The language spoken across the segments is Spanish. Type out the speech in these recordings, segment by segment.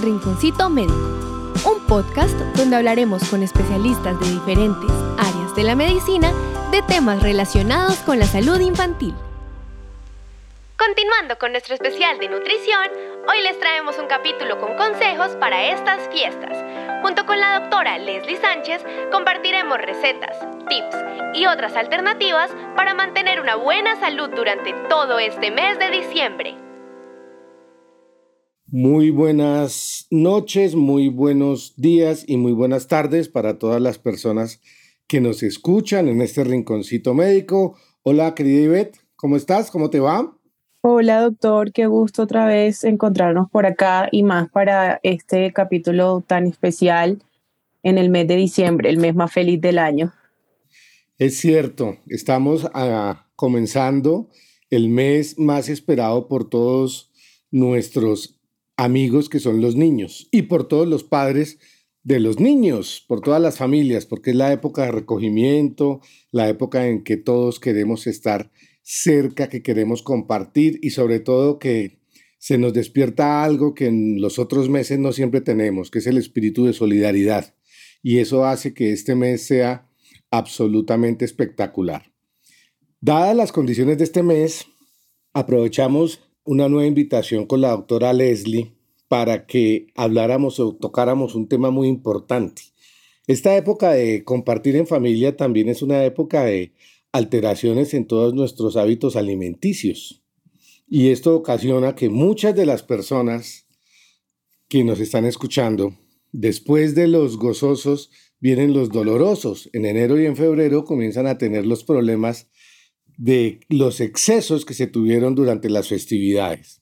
El Rinconcito Médico, un podcast donde hablaremos con especialistas de diferentes áreas de la medicina de temas relacionados con la salud infantil. Continuando con nuestro especial de nutrición, hoy les traemos un capítulo con consejos para estas fiestas. Junto con la doctora Leslie Sánchez compartiremos recetas, tips y otras alternativas para mantener una buena salud durante todo este mes de diciembre. Muy buenas noches, muy buenos días y muy buenas tardes para todas las personas que nos escuchan en este rinconcito médico. Hola, querida Ivette, ¿cómo estás? ¿Cómo te va? Hola, doctor, qué gusto otra vez encontrarnos por acá y más para este capítulo tan especial en el mes de diciembre, el mes más feliz del año. Es cierto, estamos ah, comenzando el mes más esperado por todos nuestros amigos que son los niños y por todos los padres de los niños, por todas las familias, porque es la época de recogimiento, la época en que todos queremos estar cerca, que queremos compartir y sobre todo que se nos despierta algo que en los otros meses no siempre tenemos, que es el espíritu de solidaridad. Y eso hace que este mes sea absolutamente espectacular. Dadas las condiciones de este mes, aprovechamos una nueva invitación con la doctora Leslie para que habláramos o tocáramos un tema muy importante. Esta época de compartir en familia también es una época de alteraciones en todos nuestros hábitos alimenticios. Y esto ocasiona que muchas de las personas que nos están escuchando, después de los gozosos, vienen los dolorosos. En enero y en febrero comienzan a tener los problemas de los excesos que se tuvieron durante las festividades.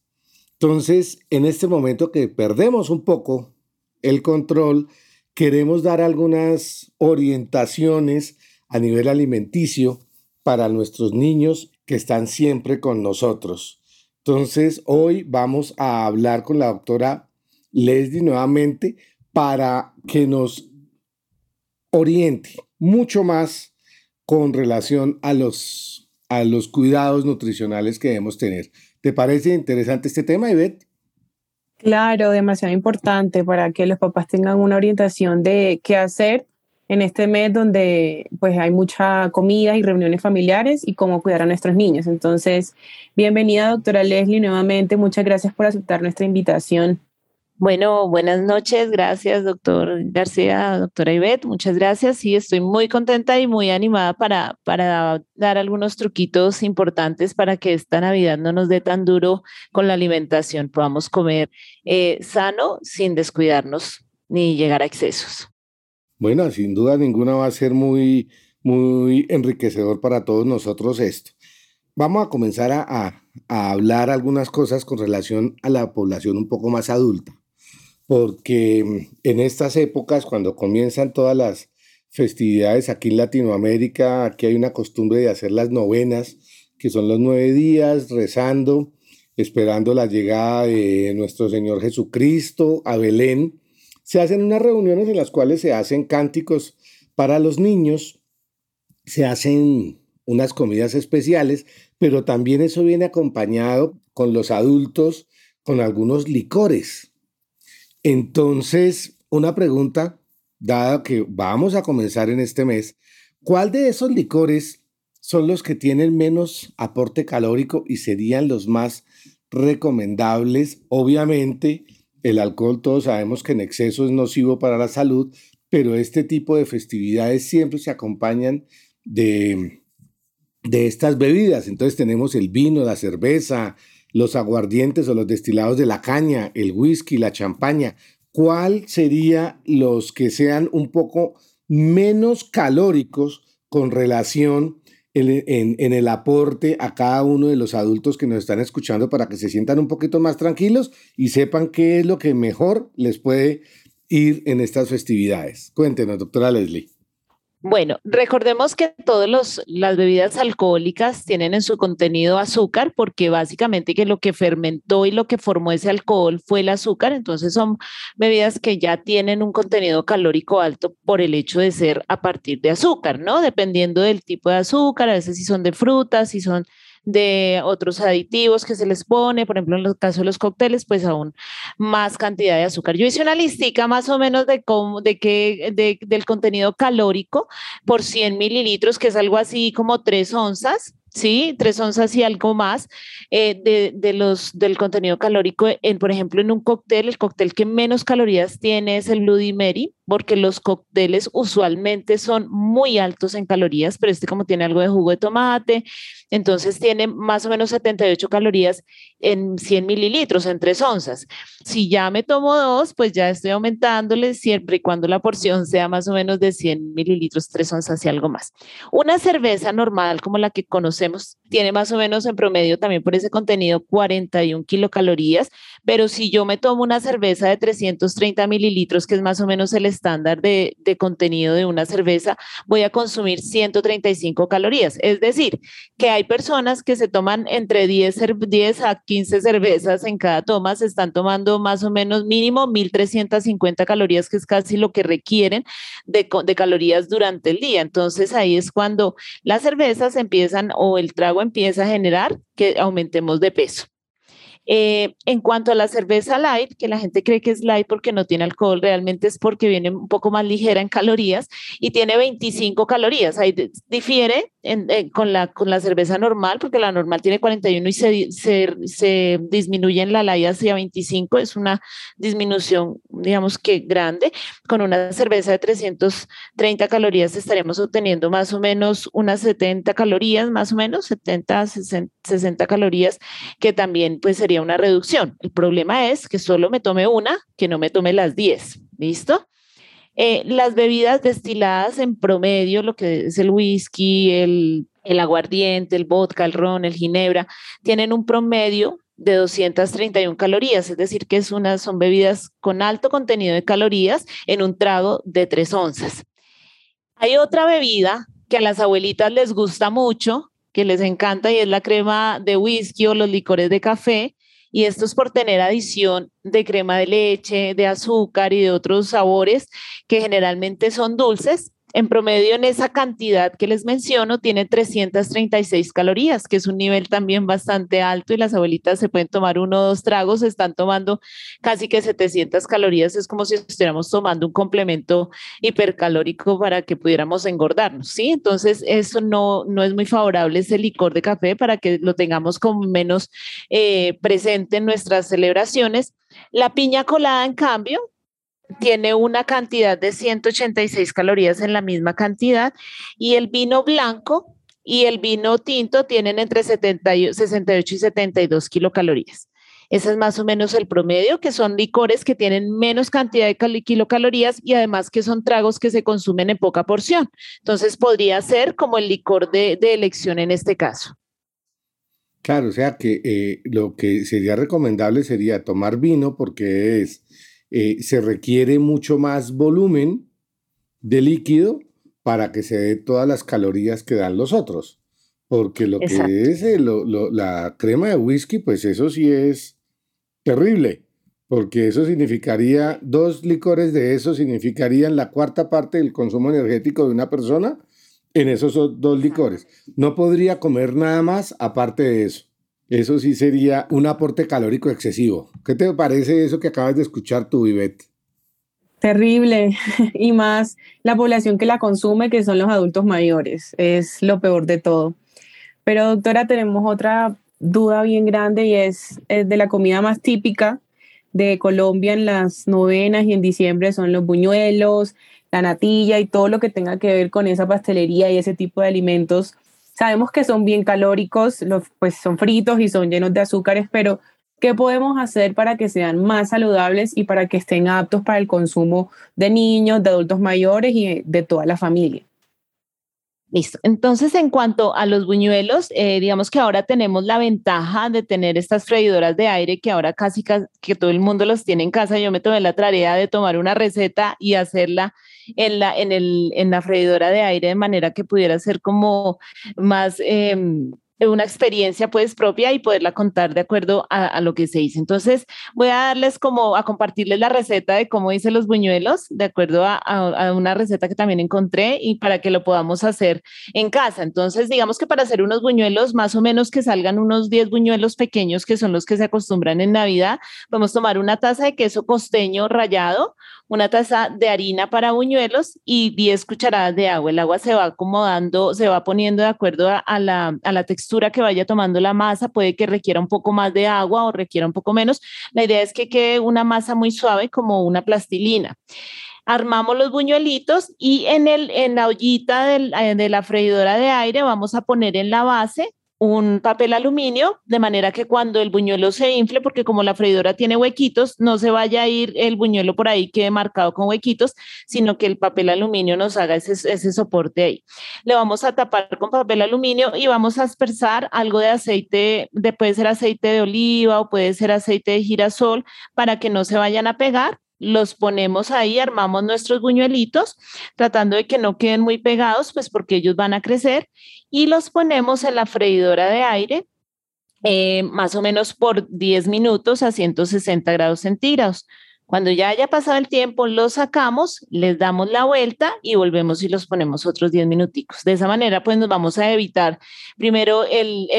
Entonces, en este momento que perdemos un poco el control, queremos dar algunas orientaciones a nivel alimenticio para nuestros niños que están siempre con nosotros. Entonces, hoy vamos a hablar con la doctora Leslie nuevamente para que nos oriente mucho más con relación a los a los cuidados nutricionales que debemos tener. ¿Te parece interesante este tema, Ivette? Claro, demasiado importante para que los papás tengan una orientación de qué hacer en este mes donde pues hay mucha comida y reuniones familiares y cómo cuidar a nuestros niños. Entonces, bienvenida doctora Leslie nuevamente, muchas gracias por aceptar nuestra invitación. Bueno, buenas noches. Gracias, doctor García, doctora Ivette. Muchas gracias. Sí, estoy muy contenta y muy animada para, para dar algunos truquitos importantes para que esta Navidad no nos dé tan duro con la alimentación. Podamos comer eh, sano sin descuidarnos ni llegar a excesos. Bueno, sin duda ninguna va a ser muy, muy enriquecedor para todos nosotros esto. Vamos a comenzar a hablar algunas cosas con relación a la población un poco más adulta porque mm, en estas épocas, cuando comienzan todas las festividades aquí en Latinoamérica, aquí hay una costumbre de hacer las novenas, que son los nueve días rezando, esperando la llegada de nuestro Señor Jesucristo a Belén. Se hacen unas reuniones en las cuales se hacen cánticos para los niños, se hacen unas comidas especiales, pero también eso viene acompañado con los adultos con algunos licores entonces, una pregunta, dada que vamos a comenzar en este mes, ¿cuál de esos licores son los que tienen menos aporte calórico y serían los más recomendables? Obviamente, el alcohol todos sabemos que en exceso es nocivo para la salud, pero este tipo de festividades siempre se acompañan de, de estas bebidas. Entonces tenemos el vino, la cerveza, los aguardientes o los destilados de la caña, el whisky, la champaña, ¿cuál sería los que sean un poco menos calóricos con relación en, en, el aporte a cada uno de los adultos que nos están escuchando para que se sientan un poquito más tranquilos y sepan qué es lo que mejor les puede ir en estas festividades? Cuéntenos, doctora Leslie. Bueno, recordemos que todas las bebidas alcohólicas tienen en su contenido azúcar porque básicamente que lo que fermentó y lo que formó ese alcohol fue el azúcar, entonces son bebidas que ya tienen un contenido calórico alto por el hecho de ser a partir de azúcar, ¿no? Dependiendo del tipo de azúcar, a veces si son de frutas, si son de otros aditivos que se les pone, por ejemplo, en el caso de los cócteles, pues aún más cantidad de azúcar. Yo hice una listica más o menos de cómo, de qué, de, del contenido calórico por 100 mililitros, que es algo así como 3 onzas. ¿sí? Tres onzas y algo más eh, de, de, los, del contenido calórico, en, por ejemplo, en un cóctel, el cóctel que menos calorías tiene es el Bloody Mary, porque los cócteles usualmente son muy altos en calorías, pero este como tiene algo de jugo de tomate, entonces tiene más o menos 78 calorías en 100 mililitros, en 3 onzas. Si ya me tomo dos, pues ya estoy aumentándole siempre y cuando la porción sea más o menos de 100 mililitros, 3 onzas y algo más. Una cerveza normal como la que conocemos tiene más o menos en promedio también por ese contenido 41 kilocalorías, pero si yo me tomo una cerveza de 330 mililitros, que es más o menos el estándar de, de contenido de una cerveza, voy a consumir 135 calorías. Es decir, que hay personas que se toman entre 10, 10 a 15 cervezas en cada toma, se están tomando más o menos mínimo 1.350 calorías, que es casi lo que requieren de, de calorías durante el día. Entonces ahí es cuando las cervezas empiezan o el trago empieza a generar que aumentemos de peso. Eh, en cuanto a la cerveza light, que la gente cree que es light porque no tiene alcohol, realmente es porque viene un poco más ligera en calorías y tiene 25 calorías. Ahí difiere con, la, con la cerveza normal, porque la normal tiene 41 y se, se, se disminuye en la light hacia 25. Es una disminución, digamos que grande. Con una cerveza de 330 calorías estaremos obteniendo más o menos unas 70 calorías, más o menos 70, 60, 60 calorías, que también pues sería una reducción. El problema es que solo me tome una, que no me tome las 10. ¿Listo? Eh, las bebidas destiladas en promedio, lo que es el whisky, el, el aguardiente, el vodka, el ron, el ginebra, tienen un promedio de 231 calorías, es decir, que es son bebidas con alto contenido de calorías en un trago de 3 onzas. Hay otra bebida que a las abuelitas les gusta mucho, que les encanta y es la crema de whisky o los licores de café, y esto es por tener adición de crema de leche, de azúcar y de otros sabores que generalmente son dulces en promedio, en esa cantidad que les menciono, tiene 336 calorías, que es un nivel también bastante alto y las abuelitas se pueden tomar uno o dos tragos, están tomando casi que 700 calorías, es como si estuviéramos tomando un complemento hipercalórico para que pudiéramos engordarnos, ¿sí? Entonces, eso no, no es muy favorable ese licor de café para que lo tengamos como menos eh, presente en nuestras celebraciones. La piña colada, en cambio, tiene una cantidad de 186 calorías en la misma cantidad y el vino blanco y el vino tinto tienen entre 70 68 y 72 kilocalorías. Ese es más o menos el promedio, que son licores que tienen menos cantidad de kilocalorías y además que son tragos que se consumen en poca porción. Entonces podría ser como el licor de, elección en este caso. Claro, o sea que eh, lo que sería recomendable sería tomar vino porque es eh, se requiere mucho más volumen de líquido para que se dé todas las calorías que dan los otros. Porque lo que es eh, la crema de whisky, pues eso sí es terrible, porque eso significaría, dos licores de eso significarían la cuarta parte del consumo energético de una persona en esos dos licores. No podría comer nada más aparte de eso. Eso sí sería un aporte calórico excesivo. ¿Qué te parece eso que acabas de escuchar tú, Ivette? Terrible. Y más la población que la consume, que son los adultos mayores. Es lo peor de todo. Pero doctora, tenemos otra duda bien grande y es, de la comida más típica de Colombia en las novenas y en diciembre son los buñuelos, la natilla y todo lo que tenga que ver con esa pastelería y ese tipo de alimentos Sabemos que son bien calóricos, los, pues son fritos y son llenos de azúcares, pero ¿qué podemos hacer para que sean más saludables y para que estén aptos para el consumo de niños, de adultos mayores y de toda la familia? Listo. Entonces, en cuanto a los buñuelos, eh, digamos que ahora tenemos la ventaja de tener estas freidoras de aire que ahora casi que todo el mundo los tiene en casa. Yo me tomé la tarea de tomar una receta y hacerla en la, en el, en la freidora de aire de manera que pudiera ser como más... Em, una experiencia pues propia y poderla contar de acuerdo a, lo que se dice. Entonces voy a darles como a compartirles la receta de cómo hice los buñuelos, de acuerdo a, a, una receta que también encontré y para que lo podamos hacer en casa. Entonces digamos que para hacer unos buñuelos, más o menos que salgan unos 10 buñuelos pequeños que son los que se acostumbran en Navidad, vamos a tomar una taza de queso costeño rallado, una taza de harina para buñuelos y 10 cucharadas de agua. El agua se va acomodando, se va poniendo de acuerdo a, la, a la textura que vaya tomando la masa. Puede que requiera un poco más de agua o requiera un poco menos. La idea es que quede una masa muy suave como una plastilina armamos los buñuelitos y en, el, en la ollita eh, de la freidora de aire vamos a poner en la base un papel aluminio, de manera que cuando el buñuelo se infle, porque como la freidora tiene huequitos, no se vaya a ir el buñuelo por ahí quede marcado con huequitos, sino que el papel aluminio nos haga ese, ese soporte ahí. Le vamos a tapar con papel aluminio y vamos a aspersar algo de aceite, de, puede ser aceite de oliva o puede ser aceite de girasol, para que no se vayan a pegar los ponemos ahí, armamos nuestros buñuelitos, tratando de que no queden muy pegados, pues porque ellos van a crecer, y los ponemos en la freidora de aire, eh, más o menos por 10 minutos a 160 grados centígrados. Cuando ya haya pasado el tiempo, los sacamos, les damos la vuelta y volvemos y los ponemos otros 10 minuticos. De esa manera, pues nos vamos a evitar primero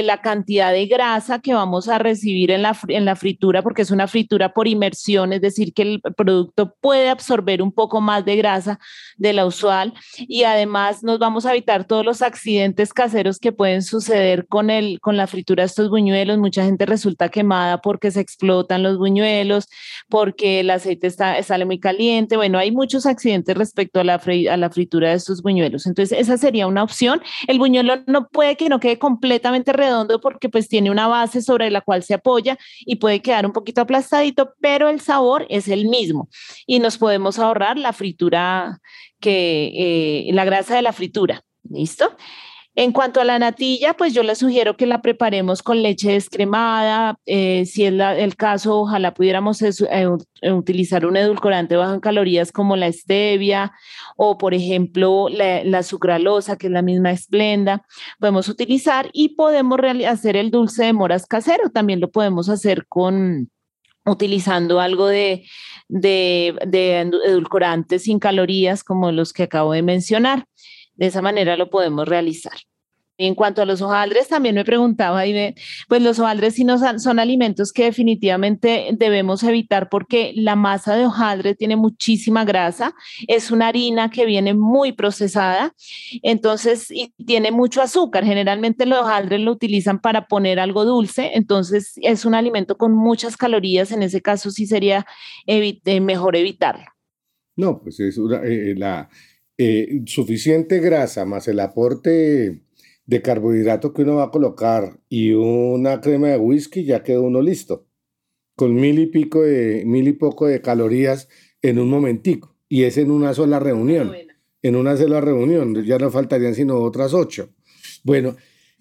la cantidad de grasa que vamos a recibir en la, en la fritura, porque es una fritura por inmersión, es decir, que el producto puede absorber un poco más de grasa de la usual y además nos vamos a evitar todos los accidentes caseros que pueden suceder con, el, con la fritura de estos buñuelos. Mucha gente resulta quemada porque se explotan los buñuelos, porque la aceite está, sale muy caliente. Bueno, hay muchos accidentes respecto a la, a la fritura de estos buñuelos. Entonces, esa sería una opción. El buñuelo no puede que no quede completamente redondo porque pues tiene una base sobre la cual se apoya y puede quedar un poquito aplastadito, pero el sabor es el mismo y nos podemos ahorrar la fritura que, eh, la grasa de la fritura. ¿Listo? En cuanto a la natilla, pues yo le sugiero que la preparemos con leche descremada. Eh, si es el caso, ojalá pudiéramos eh, eh, utilizar un edulcorante bajo en calorías como la stevia o, por ejemplo, la, sucralosa, que es la misma esplenda. Podemos utilizar y podemos hacer el dulce de moras casero. También lo podemos hacer con utilizando algo de, de, de edulcorantes sin calorías como los que acabo de mencionar. De esa manera lo podemos realizar. En cuanto a los hojaldres, también me preguntaba, y pues los hojaldres sí no son, alimentos que definitivamente debemos evitar porque la masa de hojaldre tiene muchísima grasa, es una harina que viene muy procesada, entonces y tiene mucho azúcar. Generalmente los hojaldres lo utilizan para poner algo dulce, entonces es un alimento con muchas calorías, en ese caso sí sería eh, mejor evitarlo. No, pues es eh, la eh, suficiente grasa más el aporte de carbohidrato que uno va a colocar y una crema de whisky, ya quedó uno listo. Con mil y pico de, mil y poco de calorías en un momentico. Y es en una sola reunión. En una sola reunión. Ya no faltarían sino otras ocho. Bueno,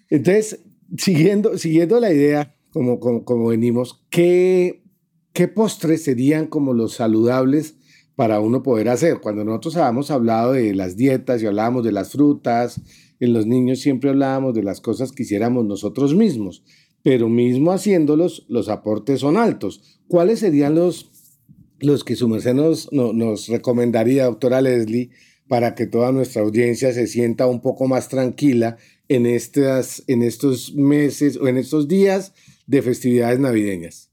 entonces, siguiendo, siguiendo la idea, como, como, como venimos, ¿qué, ¿qué postres serían como los saludables para uno poder hacer? Cuando nosotros habíamos hablado de las dietas y hablábamos de las frutas, en los niños siempre hablábamos de las cosas que hiciéramos nosotros mismos, pero mismo haciéndolos, los aportes son altos. ¿Cuáles serían los, los que su merced nos, nos recomendaría, doctora Leslie, para que toda nuestra audiencia se sienta un poco más tranquila en, estas, en estos meses o en estos días de festividades navideñas?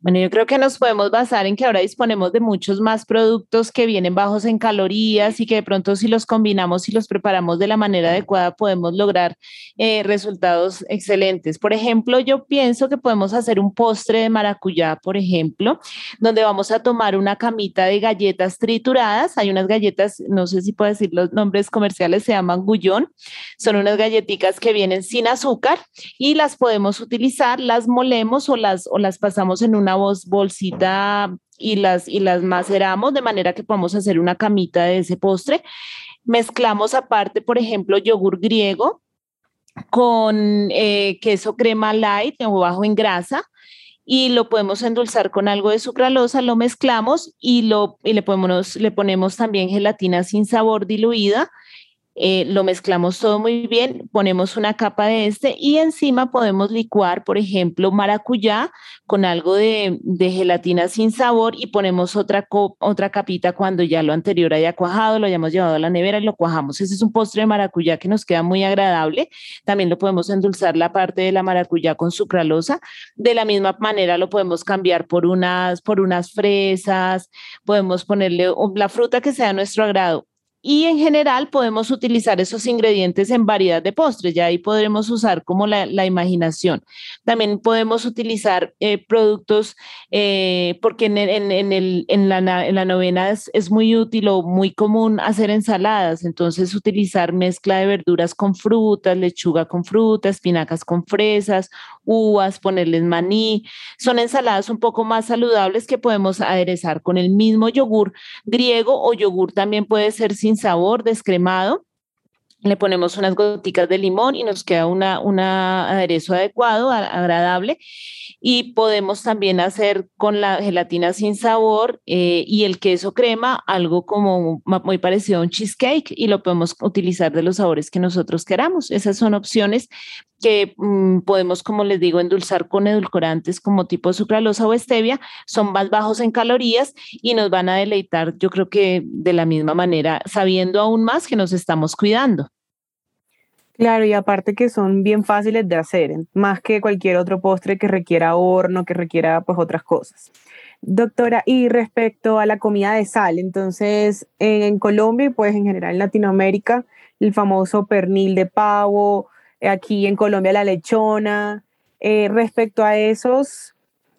Bueno, yo creo que nos podemos basar en que ahora disponemos de muchos más productos que vienen bajos en calorías y que de pronto si los combinamos y los preparamos de la manera adecuada podemos lograr eh, resultados excelentes. Por ejemplo, yo pienso que podemos hacer un postre de maracuyá, por ejemplo, donde vamos a tomar una camita de galletas trituradas. Hay unas galletas, no sé si puedo decir los nombres comerciales, se llaman gullón. Son unas galletitas que vienen sin azúcar y las podemos utilizar, las molemos o las, o las pasamos en una una bolsita y las, y las maceramos de manera que podamos hacer una camita de ese postre. Mezclamos aparte, por ejemplo, yogur griego con eh, queso crema light o bajo en grasa y lo podemos endulzar con algo de sucralosa, lo mezclamos y, lo, y le, podemos, le ponemos también gelatina sin sabor diluida eh, lo mezclamos todo muy bien, ponemos una capa de este y encima podemos licuar, por ejemplo, maracuyá con algo de, gelatina sin sabor y ponemos otra, otra capita cuando ya lo anterior haya cuajado, lo hayamos llevado a la nevera y lo cuajamos. Ese es un postre de maracuyá que nos queda muy agradable. También lo podemos endulzar la parte de la maracuyá con sucralosa. De la misma manera lo podemos cambiar por unas, por unas fresas, podemos ponerle la fruta que sea a nuestro agrado y en general podemos utilizar esos ingredientes en variedad de postres, ya ahí podremos usar como la, imaginación. También podemos utilizar eh, productos, eh, porque en, el, en, la, novena es, es, muy útil o muy común hacer ensaladas, entonces utilizar mezcla de verduras con frutas, lechuga con frutas, espinacas con fresas, uvas, ponerles maní. Son ensaladas un poco más saludables que podemos aderezar con el mismo yogur griego o yogur también puede ser sin sabor, descremado. Le ponemos unas goticas de limón y nos queda un aderezo adecuado, agradable. Y podemos también hacer con la gelatina sin sabor eh, y el queso crema algo como muy parecido a un cheesecake y lo podemos utilizar de los sabores que nosotros queramos. Esas son opciones que mm, podemos, como les digo, endulzar con edulcorantes como tipo sucralosa o stevia, son más bajos en calorías y nos van a deleitar, yo creo que de la misma manera, sabiendo aún más que nos estamos cuidando. Claro, y aparte que son bien fáciles de hacer, más que cualquier otro postre que requiera horno, que requiera pues otras cosas. Doctora, y respecto a la comida de sal, entonces en Colombia y pues en general en Latinoamérica, el famoso pernil de pavo, aquí en Colombia la lechona. Eh, respecto a esos,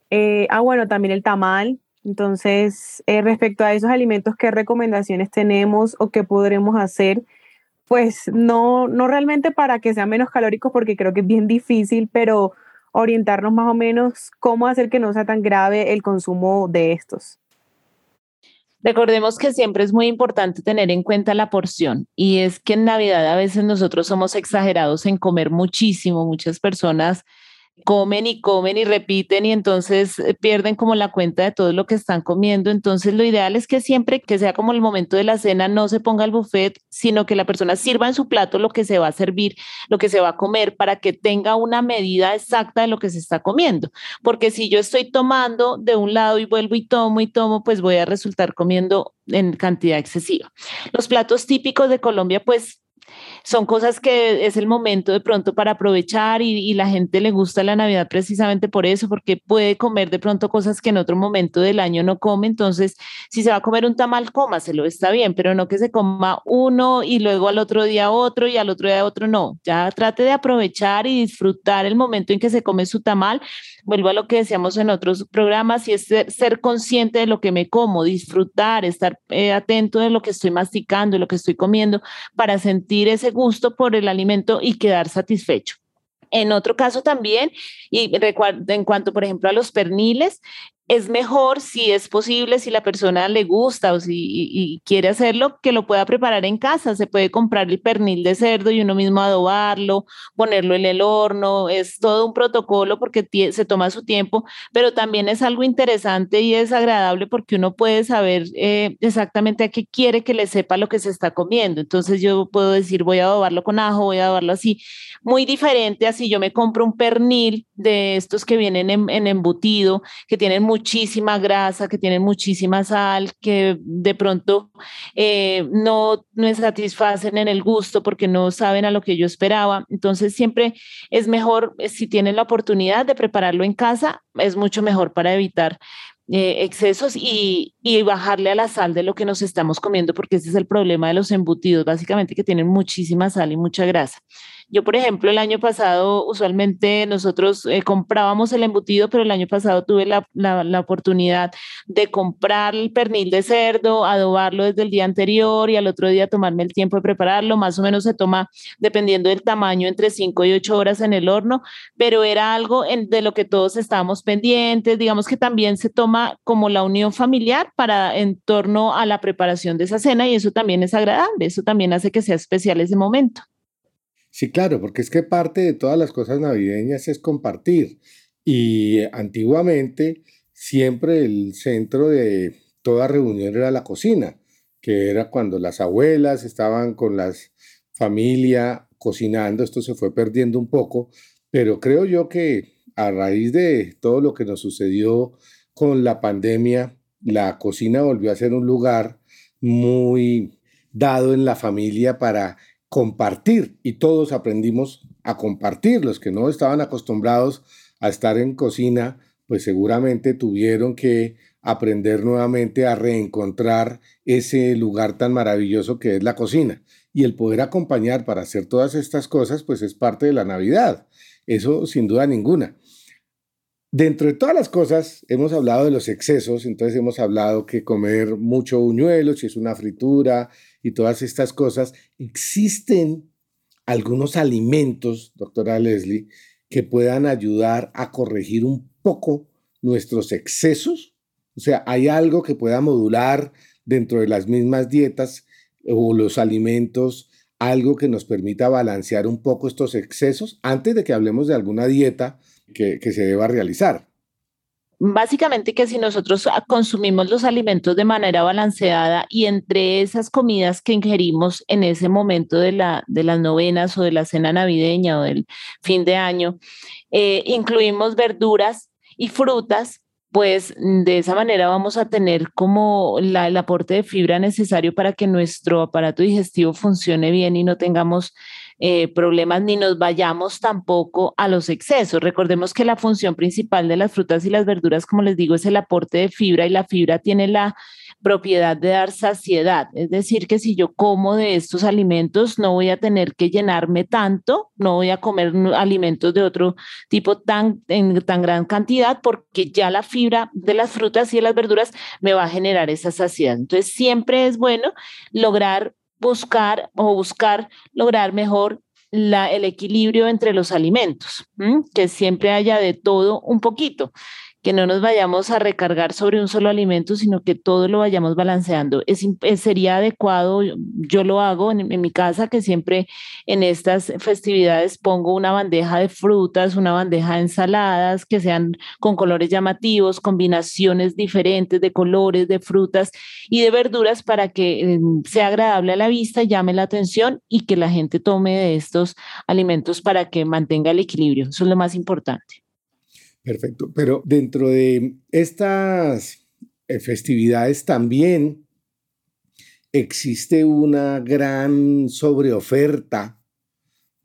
eh, ah, bueno, también el tamal. Entonces, eh, respecto a esos alimentos, ¿qué recomendaciones tenemos o qué podremos hacer? Pues no, no realmente para que sean menos calóricos, porque creo que es bien difícil, pero orientarnos más o menos cómo hacer que no sea tan grave el consumo de estos. Recordemos que siempre es muy importante tener en cuenta la porción y es que en Navidad a veces nosotros somos exagerados en comer muchísimo, muchas personas comen y comen y repiten y entonces eh, pierden como la cuenta de todo lo que están comiendo. Entonces lo ideal es que siempre que sea como el momento de la cena no se ponga el buffet, sino que la persona sirva en su plato lo que se va a servir, lo que se va a comer para que tenga una medida exacta de lo que se está comiendo. Porque si yo estoy tomando de un lado y vuelvo y tomo y tomo, pues voy a resultar comiendo en cantidad excesiva. Los platos típicos de Colombia, pues son cosas que es el momento de pronto para aprovechar y, la gente le gusta la Navidad precisamente por eso, porque puede comer de pronto cosas que en otro momento del año no come. Entonces, si se va a comer un tamal, cómaselo, está bien, pero no que se coma uno y luego al otro día otro y al otro día otro, no. Ya trate de aprovechar y disfrutar el momento en que se come su tamal. Vuelvo a lo que decíamos en otros programas y es ser, consciente de lo que me como, disfrutar, estar eh, atento de lo que estoy masticando, de lo que estoy comiendo, para sentir ese gusto por el alimento y quedar satisfecho. En otro caso también, y en cuanto, por ejemplo, a los perniles, es mejor si es posible, si la persona le gusta o si quiere hacerlo, que lo pueda preparar en casa. Se puede comprar el pernil de cerdo y uno mismo adobarlo, ponerlo en el horno. Es todo un protocolo porque se toma su tiempo, pero también es algo interesante y es agradable porque uno puede saber eh, exactamente a qué quiere que le sepa lo que se está comiendo. Entonces yo puedo decir, voy a adobarlo con ajo, voy a adobarlo así. Muy diferente así yo me compro un pernil de estos que vienen en, en embutido, que tienen mucho muchísima grasa, que tienen muchísima sal, que de pronto eh, no me satisfacen en el gusto porque no saben a lo que yo esperaba. Entonces siempre es mejor, eh, si tienen la oportunidad de prepararlo en casa, es mucho mejor para evitar eh, excesos y, y, bajarle a la sal de lo que nos estamos comiendo, porque ese es el problema de los embutidos, básicamente que tienen muchísima sal y mucha grasa. Yo, por ejemplo, el año pasado, usualmente nosotros eh, comprábamos el embutido, pero el año pasado tuve la, la, oportunidad de comprar el pernil de cerdo, adobarlo desde el día anterior y al otro día tomarme el tiempo de prepararlo. Más o menos se toma, dependiendo del tamaño, entre 5 y 8 horas en el horno, pero era algo de lo que todos estábamos pendientes. Digamos que también se toma como la unión familiar para en torno a la preparación de esa cena y eso también es agradable, eso también hace que sea especial ese momento. Sí, claro, porque es que parte de todas las cosas navideñas es compartir. Y antiguamente siempre el centro de toda reunión era la cocina, que era cuando las abuelas estaban con las familia cocinando, esto se fue perdiendo un poco, pero creo yo que a raíz de todo lo que nos sucedió con la pandemia, la cocina volvió a ser un lugar muy dado en la familia para compartir y todos aprendimos a compartir. Los que no estaban acostumbrados a estar en cocina, pues seguramente tuvieron que aprender nuevamente a reencontrar ese lugar tan maravilloso que es la cocina. Y el poder acompañar para hacer todas estas cosas, pues es parte de la Navidad. Eso sin duda ninguna. Dentro de todas las cosas, hemos hablado de los excesos, entonces hemos hablado que comer mucho buñuelo, si es una fritura y todas estas cosas. Existen algunos alimentos, doctora Leslie, que puedan ayudar a corregir un poco nuestros excesos. O sea, hay algo que pueda modular dentro de las mismas dietas o los alimentos, algo que nos permita balancear un poco estos excesos antes de que hablemos de alguna dieta que, se deba realizar. Básicamente que si nosotros consumimos los alimentos de manera balanceada y entre esas comidas que ingerimos en ese momento de, la, de las novenas o de la cena navideña o del fin de año, eh, incluimos verduras y frutas, pues de esa manera vamos a tener como la, el aporte de fibra necesario para que nuestro aparato digestivo funcione bien y no tengamos eh, problemas ni nos vayamos tampoco a los excesos. Recordemos que la función principal de las frutas y las verduras, como les digo, es el aporte de fibra y la fibra tiene la propiedad de dar saciedad. Es decir, que si yo como de estos alimentos, no voy a tener que llenarme tanto, no voy a comer alimentos de otro tipo tan, en tan gran cantidad, porque ya la fibra de las frutas y de las verduras me va a generar esa saciedad. Entonces, siempre es bueno lograr buscar o buscar lograr mejor la, el equilibrio entre los alimentos, que siempre haya de todo un poquito que no nos vayamos a recargar sobre un solo alimento, sino que todo lo vayamos balanceando. Es, eh, sería adecuado, yo lo hago en, mi casa, que siempre en estas festividades pongo una bandeja de frutas, una bandeja de ensaladas, que sean con colores llamativos, combinaciones diferentes de colores, de frutas y de verduras para que em, sea agradable a la vista, llame la atención y que la gente tome de estos alimentos para que mantenga el equilibrio. Eso es lo más importante. Perfecto, pero dentro de estas eh, festividades también existe una gran sobreoferta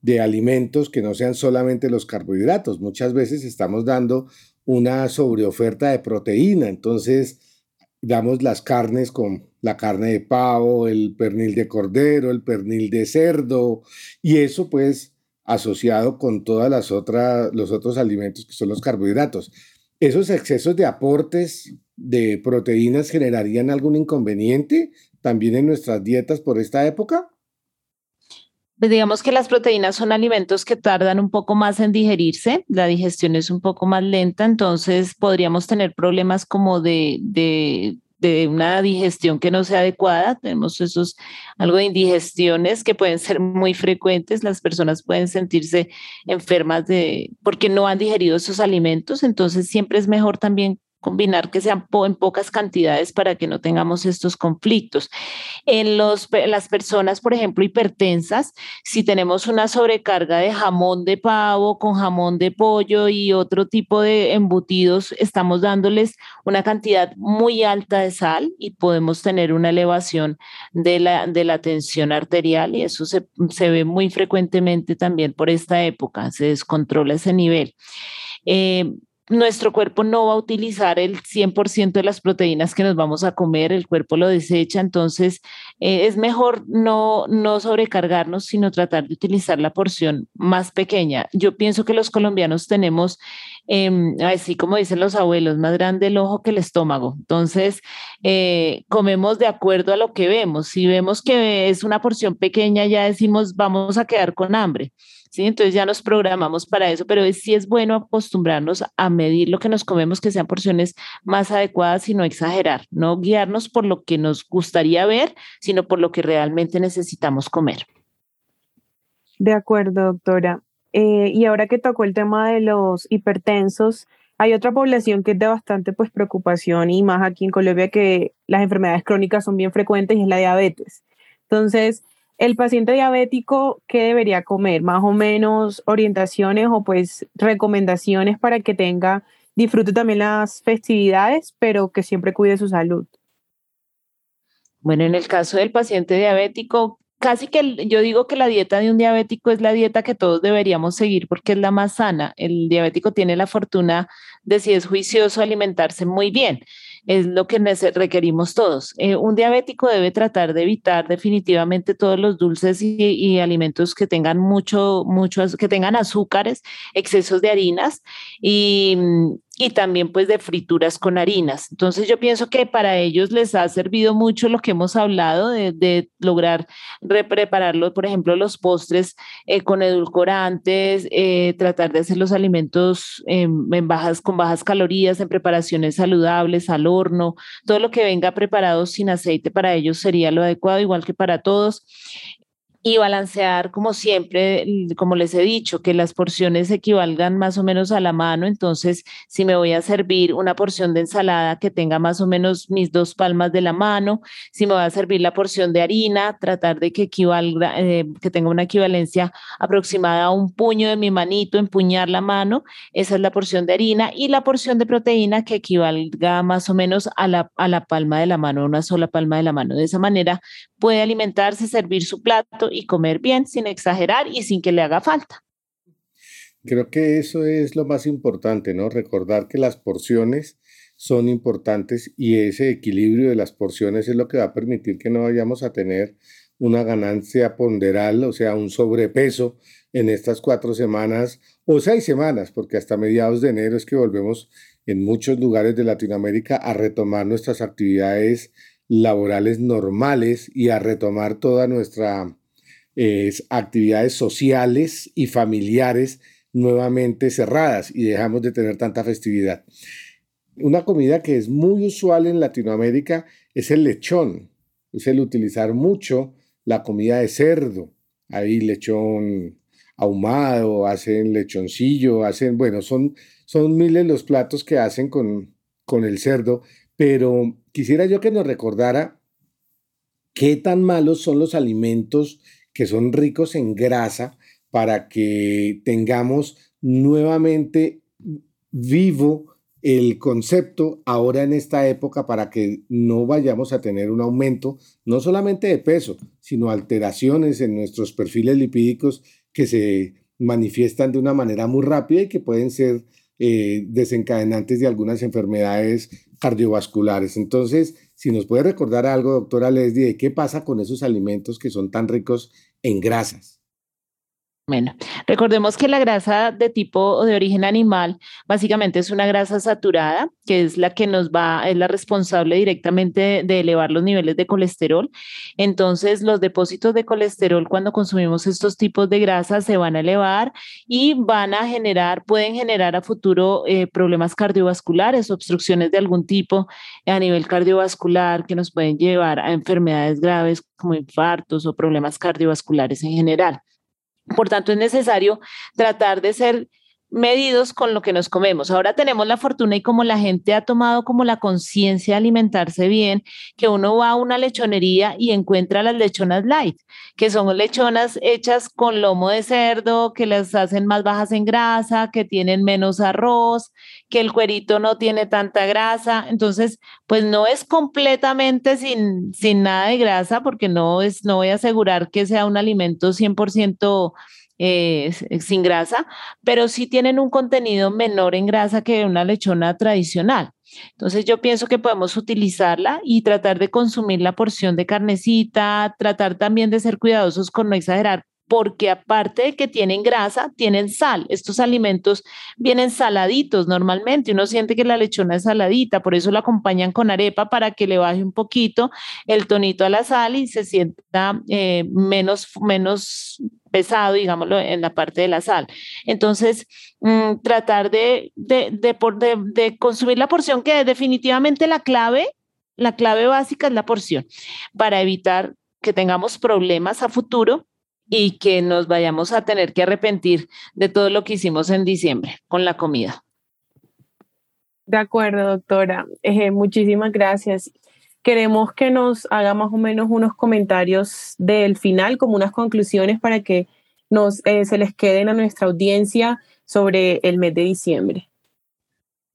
de alimentos que no sean solamente los carbohidratos. Muchas veces estamos dando una sobreoferta de proteína, entonces damos las carnes con la carne de pavo, el pernil de cordero, el pernil de cerdo, y eso pues asociado con todas las otras los otros alimentos que son los carbohidratos. ¿Esos excesos de aportes de proteínas generarían algún inconveniente también en nuestras dietas por esta época? Pues digamos que las proteínas son alimentos que tardan un poco más en digerirse, la digestión es un poco más lenta, entonces podríamos tener problemas como de, de una digestión que no sea adecuada. Tenemos esos algo de indigestiones que pueden ser muy frecuentes. Las personas pueden sentirse enfermas de porque no han digerido esos alimentos. Entonces siempre es mejor también combinar que sean en pocas cantidades para que no tengamos estos conflictos. En los, las personas, por ejemplo, hipertensas, si tenemos una sobrecarga de jamón de pavo con jamón de pollo y otro tipo de embutidos, estamos dándoles una cantidad muy alta de sal y podemos tener una elevación de la, de la tensión arterial y eso se, se ve muy frecuentemente también por esta época, se descontrola ese nivel. Eh, nuestro cuerpo no va a utilizar el 100% de las proteínas que nos vamos a comer, el cuerpo lo desecha, entonces eh, es mejor no, no sobrecargarnos, sino tratar de utilizar la porción más pequeña. Yo pienso que los colombianos tenemos, em, así como dicen los abuelos, más grande el ojo que el estómago, entonces eh, comemos de acuerdo a lo que vemos. Si vemos que es una porción pequeña, ya decimos vamos a quedar con hambre. ¿sí? Entonces ya nos programamos para eso, pero sí es bueno acostumbrarnos a medir lo que nos comemos, que sean porciones más adecuadas y no exagerar, no guiarnos por lo que nos gustaría ver, sino por lo que realmente necesitamos comer. De acuerdo, doctora. Eh, y ahora que tocó el tema de los hipertensos, hay otra población que es de bastante pues, preocupación y más aquí en Colombia que las enfermedades crónicas son bien frecuentes y es la diabetes. Entonces, el paciente diabético, ¿qué debería comer? Más o menos orientaciones o pues recomendaciones para que tenga, disfrute también las festividades, pero que siempre cuide su salud. Bueno, en el caso del paciente diabético, casi que yo digo que la dieta de un diabético es la dieta que todos deberíamos seguir porque es la más sana. El diabético tiene la fortuna de, si es juicioso, alimentarse muy bien es lo que requerimos todos. Eh, un diabético debe tratar de evitar definitivamente todos los dulces y, alimentos que tengan mucho, muchos, que tengan azúcares, excesos de harinas y, y también pues de frituras con harinas. Entonces yo pienso que para ellos les ha servido mucho lo que hemos hablado de, lograr prepararlo, por ejemplo, los postres eh, con edulcorantes, eh, tratar de hacer los alimentos en bajas, con bajas calorías, en preparaciones saludables, al horno, todo lo que venga preparado sin aceite para ellos sería lo adecuado, igual que para todos y balancear como siempre, como les he dicho, que las porciones equivalgan más o menos a la mano. Entonces, si me voy a servir una porción de ensalada que tenga más o menos mis dos palmas de la mano, si me voy a servir la porción de harina, tratar de que equivalga, eh, que tenga una equivalencia aproximada a un puño de mi manito, empuñar la mano, esa es la porción de harina y la porción de proteína que equivalga más o menos a la, a la palma de la mano, una sola palma de la mano. De esa manera puede alimentarse, servir su plato y comer bien sin exagerar y sin que le haga falta. Creo que eso es lo más importante, ¿no? Recordar que las porciones son importantes y ese equilibrio de las porciones es lo que va a permitir que no vayamos a tener una ganancia ponderal, o sea, un sobrepeso en estas cuatro semanas o seis semanas, porque hasta mediados de enero es que volvemos en muchos lugares de Latinoamérica a retomar nuestras actividades laborales normales y a retomar toda nuestra actividades sociales y familiares nuevamente cerradas y dejamos de tener tanta festividad. Una comida que es muy usual en Latinoamérica es el lechón, es el utilizar mucho la comida de cerdo. Hay lechón ahumado, hacen lechoncillo, hacen, bueno, son, son miles los platos que hacen con, con el cerdo, pero quisiera yo que nos recordara qué tan malos son los alimentos que son ricos en grasa para que tengamos nuevamente vivo el concepto ahora en esta época para que no vayamos a tener un aumento no solamente de peso, sino alteraciones en nuestros perfiles lipídicos que se manifiestan de una manera muy rápida y que pueden ser eh, desencadenantes de algunas enfermedades cardiovasculares. Entonces, si nos puede recordar algo, doctora Leslie, de qué pasa con esos alimentos que son tan ricos en grasas. Bueno, recordemos que la grasa de tipo o de origen animal básicamente es una grasa saturada, que es la que nos va, es la responsable directamente de elevar los niveles de colesterol. Entonces, los depósitos de colesterol cuando consumimos estos tipos de grasas se van a elevar y van a generar, pueden generar a futuro eh, problemas cardiovasculares, obstrucciones de algún tipo a nivel cardiovascular que nos pueden llevar a enfermedades graves como infartos o problemas cardiovasculares en general. Por tanto, es necesario tratar de ser medidos con lo que nos comemos. Ahora tenemos la fortuna y como la gente ha tomado como la conciencia de alimentarse bien, que uno va a una lechonería y encuentra las lechonas light, que son lechonas hechas con lomo de cerdo, que las hacen más bajas en grasa, que tienen menos arroz, que el cuerito no tiene tanta grasa. Entonces, pues no es completamente sin, sin nada de grasa, porque no, es, no voy a asegurar que sea un alimento 100% eh, sin grasa, pero sí tienen un contenido menor en grasa que una lechona tradicional. Entonces yo pienso que podemos utilizarla y tratar de consumir la porción de carnecita, tratar también de ser cuidadosos con no exagerar porque aparte de que tienen grasa, tienen sal. Estos alimentos vienen saladitos normalmente. Uno siente que la lechona es saladita, por eso la acompañan con arepa para que le baje un poquito el tonito a la sal y se sienta eh, menos, menos pesado, digámoslo, en la parte de la sal. Entonces, mm, tratar de, de, de, consumir la porción que es definitivamente la clave, la clave básica es la porción, para evitar que tengamos problemas a futuro y que nos vayamos a tener que arrepentir de todo lo que hicimos en diciembre con la comida. De acuerdo, doctora. Muchísimas gracias. queremos que nos haga más o menos unos comentarios del final, como unas conclusiones para que nos, eh, se les queden a nuestra audiencia sobre el mes de diciembre.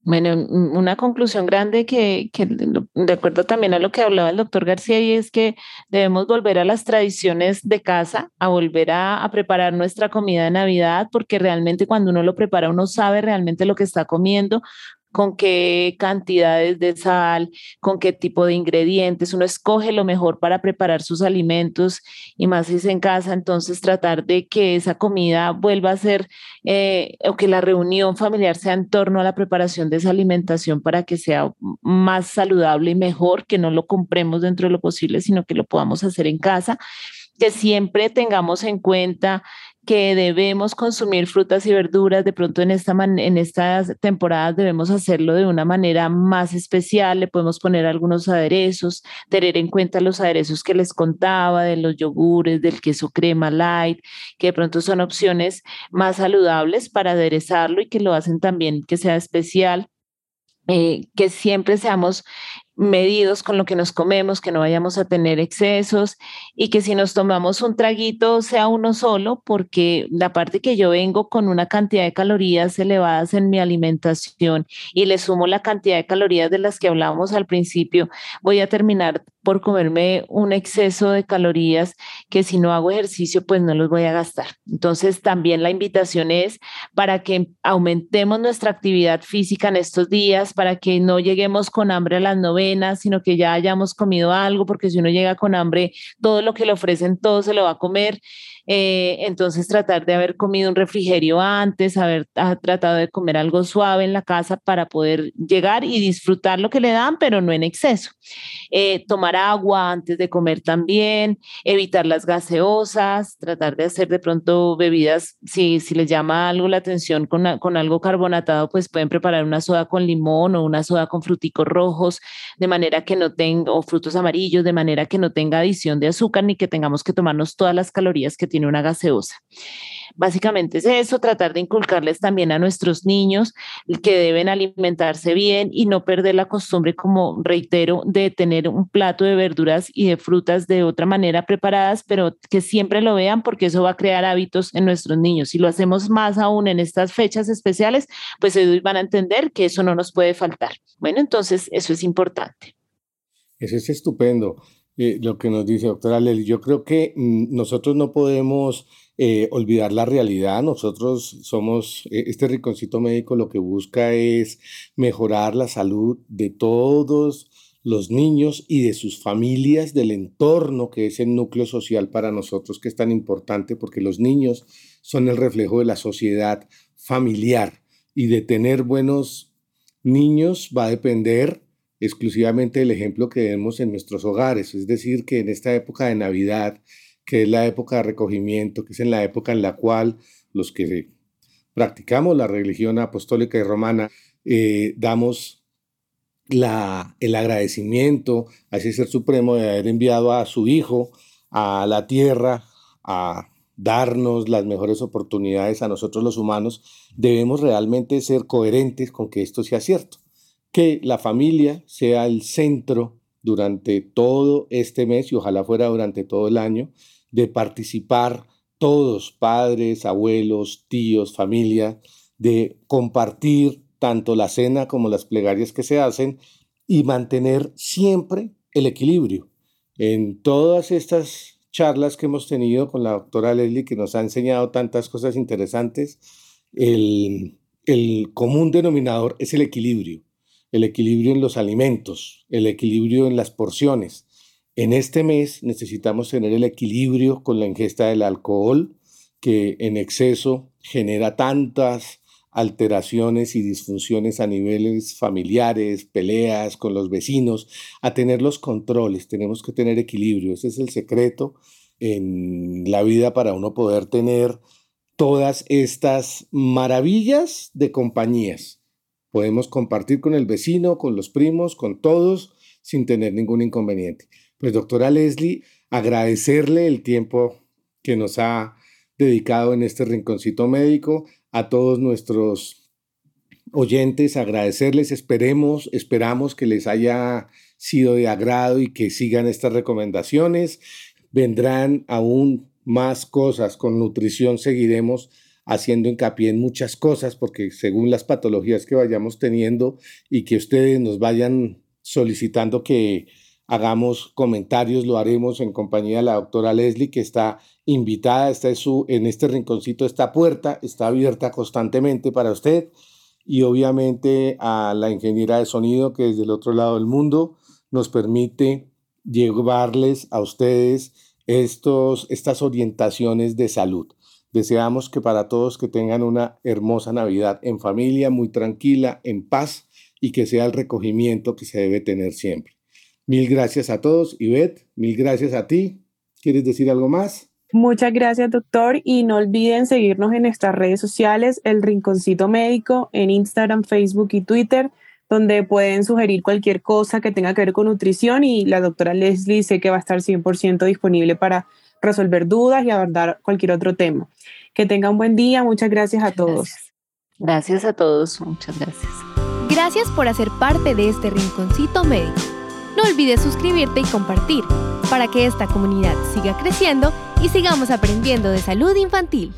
Bueno, una conclusión grande que, que, de acuerdo también a lo que hablaba el doctor García, y es que debemos volver a las tradiciones de casa, a volver a, a, preparar nuestra comida de Navidad, porque realmente cuando uno lo prepara, uno sabe realmente lo que está comiendo, con qué cantidades de sal, con qué tipo de ingredientes. Uno escoge lo mejor para preparar sus alimentos y más si es en casa, entonces tratar de que esa comida vuelva a ser eh, o que la reunión familiar sea en torno a la preparación de esa alimentación para que sea más saludable y mejor, que no lo compremos dentro de lo posible, sino que lo podamos hacer en casa que siempre tengamos en cuenta que debemos consumir frutas y verduras, de pronto en, esta en estas temporadas debemos hacerlo de una manera más especial, le podemos poner algunos aderezos, tener en cuenta los aderezos que les contaba, de los yogures, del queso crema light, que de pronto son opciones más saludables para aderezarlo y que lo hacen también que sea especial. Eh, que siempre seamos medidos con lo que nos comemos, que no vayamos a tener excesos y que si nos tomamos un traguito sea uno solo, porque la parte que yo vengo con una cantidad de calorías elevadas en mi alimentación y le sumo la cantidad de calorías de las que hablábamos al principio, voy a terminar por comerme un exceso de calorías que si no hago ejercicio pues no los voy a gastar. Entonces también la invitación es para que aumentemos nuestra actividad física en estos días, para que no lleguemos con hambre a las sino que ya hayamos comido algo, porque si uno llega con hambre, todo lo que le ofrecen, todo se lo va a comer. Eh, entonces tratar de haber comido un refrigerio antes, haber tratado de comer algo suave en la casa para poder llegar y disfrutar lo que le dan, pero no en exceso. Eh, tomar agua antes de comer también, evitar las gaseosas, tratar de hacer de pronto bebidas, si, si les llama algo la atención con, con algo carbonatado, pues pueden preparar una soda con limón o una soda con fruticos rojos, de manera que no tenga, o frutos amarillos, de manera que no tenga adición de azúcar ni que tengamos que tomarnos todas las calorías que tiene una gaseosa. Básicamente es eso, tratar de inculcarles también a nuestros niños que deben alimentarse bien y no perder la costumbre, como reitero, de tener un plato de verduras y de frutas de otra manera preparadas, pero que siempre lo vean porque eso va a crear hábitos en nuestros niños. Si lo hacemos más aún en estas fechas especiales, pues ellos van a entender que eso no nos puede faltar. Bueno, entonces eso es importante. Eso es estupendo. Eh, lo que nos dice doctora Lely. Yo creo que mm, nosotros no podemos eh, olvidar la realidad. Nosotros somos, eh, este rinconcito médico lo que busca es mejorar la salud de todos los niños y de sus familias, del entorno que es el núcleo social para nosotros, que es tan importante porque los niños son el reflejo de la sociedad familiar y de tener buenos niños va a depender exclusivamente el ejemplo que vemos en nuestros hogares. Es decir, que en esta época de Navidad, que es la época de recogimiento, que es en la época en la cual los que practicamos la religión apostólica y romana eh, damos el agradecimiento a ese ser supremo de haber enviado a su Hijo a la tierra a darnos las mejores oportunidades a nosotros los humanos, debemos realmente ser coherentes con que esto sea cierto que la familia sea el centro durante todo este mes y ojalá fuera durante todo el año, de participar todos, padres, abuelos, tíos, familia, de compartir tanto la cena como las plegarias que se hacen y mantener siempre el equilibrio. En todas estas charlas que hemos tenido con la doctora Leslie, que nos ha enseñado tantas cosas interesantes, el, el común denominador es el equilibrio el equilibrio en los alimentos, el equilibrio en las porciones. En este mes necesitamos tener el equilibrio con la ingesta del alcohol, que en exceso genera tantas alteraciones y disfunciones a niveles familiares, peleas con los vecinos, a tener los controles, tenemos que tener equilibrio. Ese es el secreto en la vida para uno poder tener todas estas maravillas de compañías Podemos compartir con el vecino, con los primos, con todos, sin tener ningún inconveniente. Pues doctora Leslie, agradecerle el tiempo que nos ha dedicado en este rinconcito médico, a todos nuestros oyentes, agradecerles, esperemos, esperamos que les haya sido de agrado y que sigan estas recomendaciones. Vendrán aún más cosas con nutrición, seguiremos haciendo hincapié en muchas cosas porque según las patologías que vayamos teniendo y que ustedes nos vayan solicitando que hagamos comentarios, lo haremos en compañía de la doctora Leslie que está invitada, está en, este rinconcito, esta puerta está abierta constantemente para usted y obviamente a la ingeniera de sonido que desde el otro lado del mundo nos permite llevarles a ustedes estos, estas orientaciones de salud. Deseamos que para todos que tengan una hermosa Navidad en familia, muy tranquila, en paz y que sea el recogimiento que se debe tener siempre. Mil gracias a todos. Ivette, mil gracias a ti. ¿Quieres decir algo más? Muchas gracias, doctor. Y no olviden seguirnos en nuestras redes sociales, El Rinconcito Médico, en Instagram, Facebook y Twitter, donde pueden sugerir cualquier cosa que tenga que ver con nutrición y la doctora Leslie sé que va a estar 100% disponible para resolver dudas y abordar cualquier otro tema. Que tengan un buen día. Muchas gracias a todos. Gracias, a todos. Muchas gracias. Gracias por hacer parte de este Rinconcito Médico. No olvides suscribirte y compartir para que esta comunidad siga creciendo y sigamos aprendiendo de salud infantil.